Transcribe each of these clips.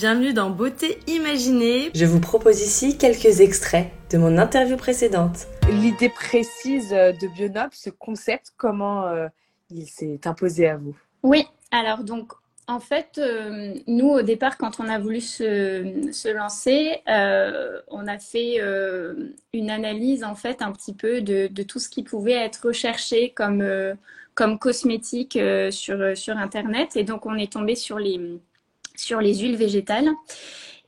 Bienvenue dans Beauté Imaginée. Je vous propose ici quelques extraits de mon interview précédente. L'idée précise de Bionob, ce concept, comment euh, il s'est imposé à vous? Oui, alors donc en fait, euh, nous au départ, quand on a voulu se, se lancer, euh, on a fait une analyse en fait un petit peu de, de, tout ce qui pouvait être recherché comme, comme cosmétique sur, sur Internet. Et donc on est tombé sur les sur les huiles végétales.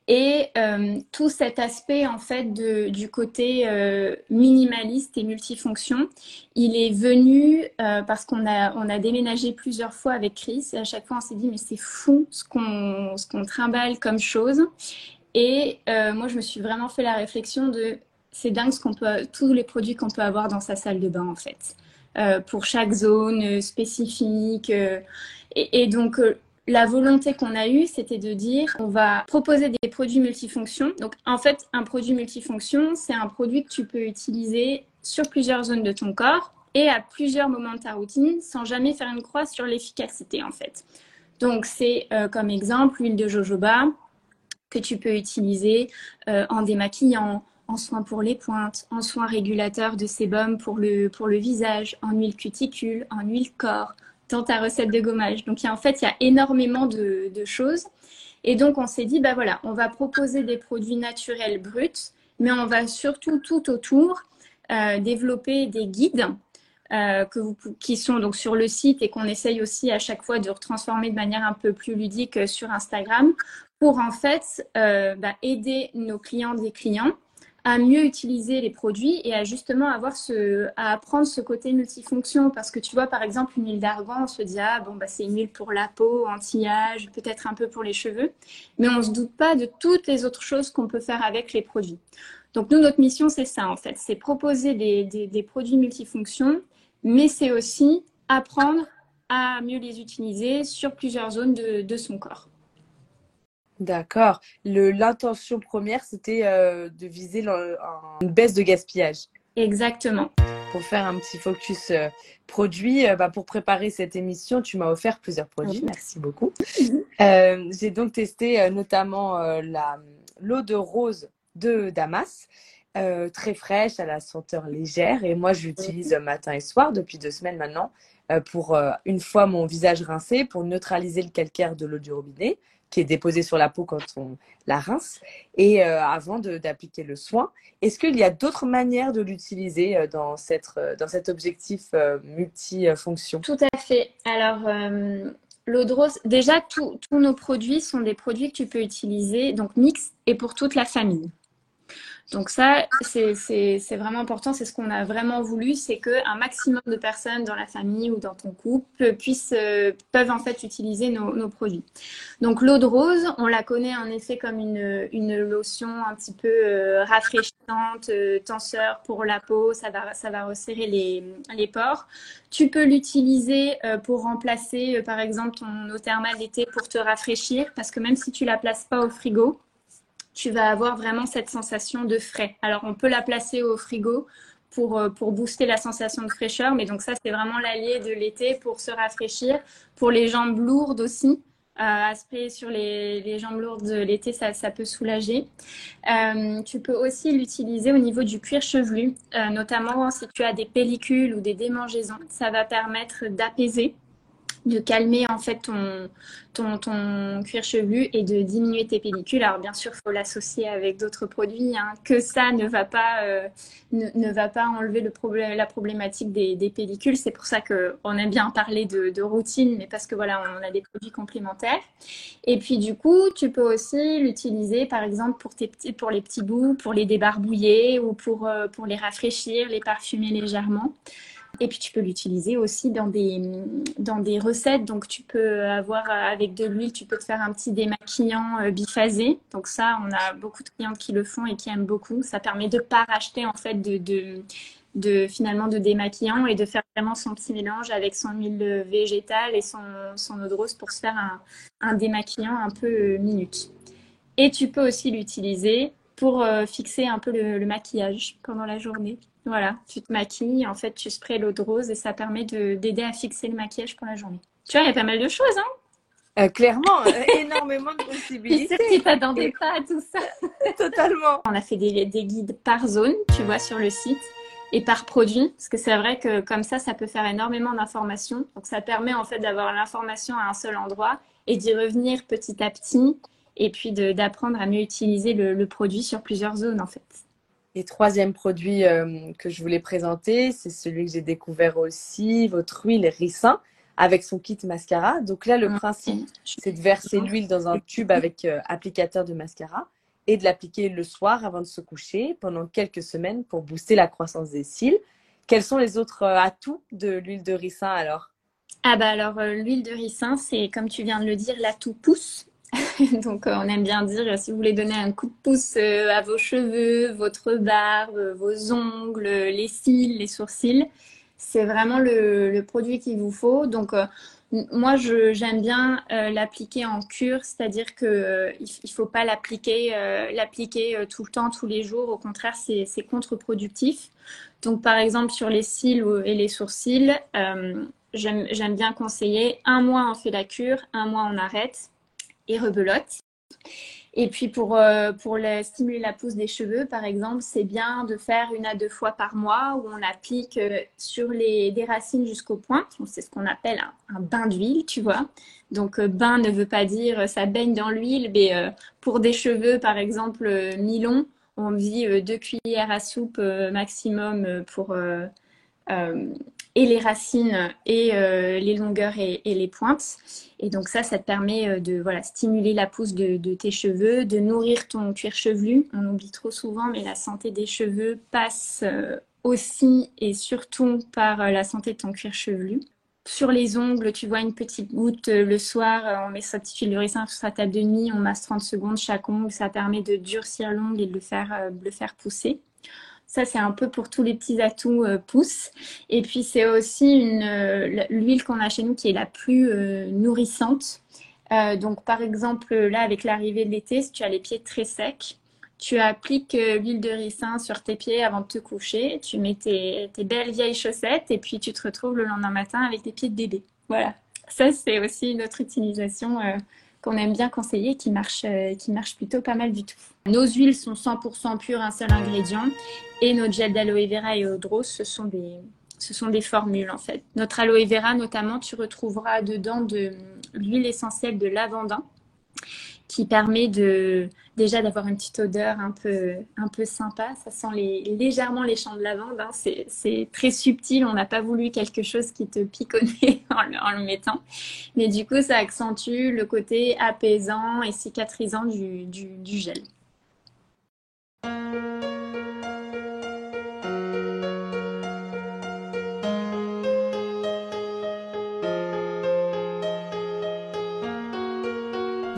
Et euh, tout cet aspect en fait de, du côté euh, minimaliste et multifonction, il est venu euh, parce qu'on a, on a déménagé plusieurs fois avec Chris et à chaque fois on s'est dit mais c'est fou ce qu'on, ce qu'on trimballe comme chose. Et moi je me suis vraiment fait la réflexion de c'est dingue ce qu'on peut, tous les produits qu'on peut avoir dans sa salle de bain en fait, pour chaque zone spécifique. et, et, donc la volonté qu'on a eue, c'était de dire on va proposer des produits multifonctions. Donc en fait, un produit multifonction, c'est un produit que tu peux utiliser sur plusieurs zones de ton corps et à plusieurs moments de ta routine sans jamais faire une croix sur l'efficacité en fait. Donc c'est euh, comme exemple l'huile de jojoba que tu peux utiliser euh, en démaquillant, en soins pour les pointes, en soins régulateurs de sébum pour le, pour le visage, en huile cuticule, en huile corps, dans ta recette de gommage. Donc, en fait, il y a énormément de, choses. Et donc, on s'est dit, bah voilà, on va proposer des produits naturels bruts, mais on va surtout tout autour euh, développer des guides euh, qui sont donc sur le site et qu'on essaye aussi à chaque fois de retransformer de manière un peu plus ludique sur Instagram pour en fait euh, bah, aider nos clients des clients à mieux utiliser les produits et à justement avoir ce, à apprendre ce côté multifonction. Parce que tu vois, par exemple, une huile d'argan, on se dit, ah bon, bah, c'est une huile pour la peau, anti-âge, peut-être un peu pour les cheveux. Mais on ne se doute pas de toutes les autres choses qu'on peut faire avec les produits. Donc, nous, notre mission, c'est ça, en fait. C'est proposer des, des, des produits multifonctions, mais c'est aussi apprendre à mieux les utiliser sur plusieurs zones de, de son corps. D'accord. L'intention première, c'était euh, de viser une baisse de gaspillage. Exactement. Pour faire un petit focus euh, produit, euh, bah, pour préparer cette émission, tu m'as offert plusieurs produits. Merci beaucoup. Mhm. J'ai donc testé notamment l'eau de rose de Damas. très fraîche, à la senteur légère. Et moi, je l'utilise mhm. matin et soir depuis deux semaines maintenant pour, une fois mon visage rincé, pour neutraliser le calcaire de l'eau du robinet qui est déposé sur la peau quand on la rince, et euh, avant d'appliquer le soin. Est-ce qu'il y a d'autres manières de l'utiliser euh, dans, euh, dans cet objectif multifonction? Tout à fait. Alors, l'eau de rose, déjà, tous nos produits sont des produits que tu peux utiliser, donc mix et pour toute la famille. Donc ça, c'est vraiment important. C'est ce qu'on a vraiment voulu, c'est qu'un maximum de personnes dans la famille ou dans ton couple puissent, euh, peuvent en fait utiliser nos, produits. Donc l'eau de rose, on la connaît en effet comme une, lotion un petit peu euh, rafraîchissante, euh, tenseur pour la peau. Ça va, ça va resserrer les, les pores. Tu peux l'utiliser pour remplacer, par exemple, ton eau thermale d'été pour te rafraîchir, parce que même si tu la places pas au frigo, tu vas avoir vraiment cette sensation de frais. Alors, on peut la placer au frigo pour, euh, pour booster la sensation de fraîcheur, mais donc ça, c'est vraiment l'allié de l'été pour se rafraîchir. Pour les jambes lourdes aussi, euh, aspect sur les, les, jambes lourdes de l'été, ça, ça, peut soulager. Euh, tu peux aussi l'utiliser au niveau du cuir chevelu, euh, notamment si tu as des pellicules ou des démangeaisons. Ça va permettre d'apaiser de calmer en fait ton, ton, cuir chevelu et de diminuer tes pellicules. Alors bien sûr, faut l'associer avec d'autres produits, hein, que ça ne va pas, euh, ne, va pas enlever le problème, la problématique des, pellicules. C'est pour ça qu'on aime bien parler de, de, routine, mais parce que voilà, on a des produits complémentaires. Et puis du coup, tu peux aussi l'utiliser par exemple pour, tes, pour les petits bouts, pour les débarbouiller ou pour, euh, pour les rafraîchir, les parfumer légèrement. Et puis tu peux l'utiliser aussi dans des, dans des recettes. Donc tu peux avoir avec de l'huile, tu peux te faire un petit démaquillant euh, biphasé. Donc ça, on a beaucoup de clientes qui le font et qui aiment beaucoup. Ça permet de ne pas racheter en fait de, de, de, finalement de démaquillant et de faire vraiment son petit mélange avec son huile végétale et son, son eau de rose pour se faire un, un démaquillant un peu euh, minute. Et tu peux aussi l'utiliser pour euh, fixer un peu le maquillage pendant la journée. Voilà, tu te maquilles, en fait, tu sprays l'eau de rose et ça permet d'aider à fixer le maquillage pour la journée. Tu vois, il y a pas mal de choses, hein Euh, clairement, euh, énormément de possibilités. t'attendais pas à tout ça. Totalement. On a fait des, des, guides par zone, tu vois, sur le site, et par produit, parce que c'est vrai que comme ça, ça peut faire énormément d'informations. Donc ça permet en fait d'avoir l'information à un seul endroit et d'y revenir petit à petit, et puis d'apprendre à mieux utiliser le, le, produit sur plusieurs zones en fait. Et troisième produit euh, que je voulais présenter, c'est celui que j'ai découvert aussi, votre huile ricin avec son kit mascara. Donc là, le ah, principe, c'est de verser l'huile dans un tube avec euh, applicateur de mascara et de l'appliquer le soir avant de se coucher pendant quelques semaines pour booster la croissance des cils. Quels sont les autres euh, atouts de l'huile de ricin alors? Ah bah alors l'huile de ricin, c'est comme tu viens de le dire, l'atout pousse. Donc, on aime bien dire, si vous voulez donner un coup de pouce à vos cheveux, votre barbe, vos ongles, les cils, les sourcils, c'est vraiment le, produit qu'il vous faut. Donc, euh, moi, j'aime bien euh, l'appliquer en cure, c'est-à-dire qu'il euh, ne faut pas l'appliquer tout le temps, tous les jours. Au contraire, c'est contre-productif. Donc, par exemple, sur les cils et les sourcils, j'aime bien conseiller un mois on fait la cure, un mois on arrête et rebelote. Et puis pour, euh, pour stimuler la pousse des cheveux, par exemple, c'est bien de faire une à deux fois par mois où on applique euh, sur les des racines jusqu'aux pointes. C'est ce qu'on appelle un, bain d'huile, tu vois. Donc euh, bain ne veut pas dire ça baigne dans l'huile, mais pour des cheveux, par exemple, mi-longs, on dit deux cuillères à soupe maximum pour et les racines et euh, les longueurs et, les pointes. Et donc ça, ça te permet euh, de voilà, stimuler la pousse de, tes cheveux, de nourrir ton cuir chevelu. On oublie trop souvent, mais la santé des cheveux passe euh, aussi et surtout par la santé de ton cuir chevelu. Sur les ongles, tu vois une petite goutte le soir, on met sa petite huile de ricin sur sa table de nuit, on masse 30 secondes chaque ongle, ça permet de durcir l'ongle et de le faire, de le faire pousser. Ça, c'est un peu pour tous les petits atouts euh, pouces. Et puis, c'est aussi euh, l'huile qu'on a chez nous qui est la plus euh, nourrissante. donc, par exemple, là, avec l'arrivée de l'été, si tu as les pieds très secs, tu appliques l'huile de ricin sur tes pieds avant de te coucher. Tu mets tes, tes, belles vieilles chaussettes et puis tu te retrouves le lendemain matin avec des pieds de bébé. Voilà. Ça, c'est aussi une autre utilisation qu'on aime bien conseiller qui marche, euh, qui marche plutôt pas mal du tout. Nos huiles sont 100% pures, un seul ingrédient. Et nos gels d'aloe vera et eau de rose, ce sont des, ce sont des formules en fait. Notre aloe vera notamment, tu retrouveras dedans de l'huile essentielle de lavandin qui permet de déjà d'avoir une petite odeur un peu, un peu sympa. Ça sent légèrement les champs de lavande. Hein. C'est très subtil. On n'a pas voulu quelque chose qui te nez en le, mettant. Mais du coup, ça accentue le côté apaisant et cicatrisant du gel.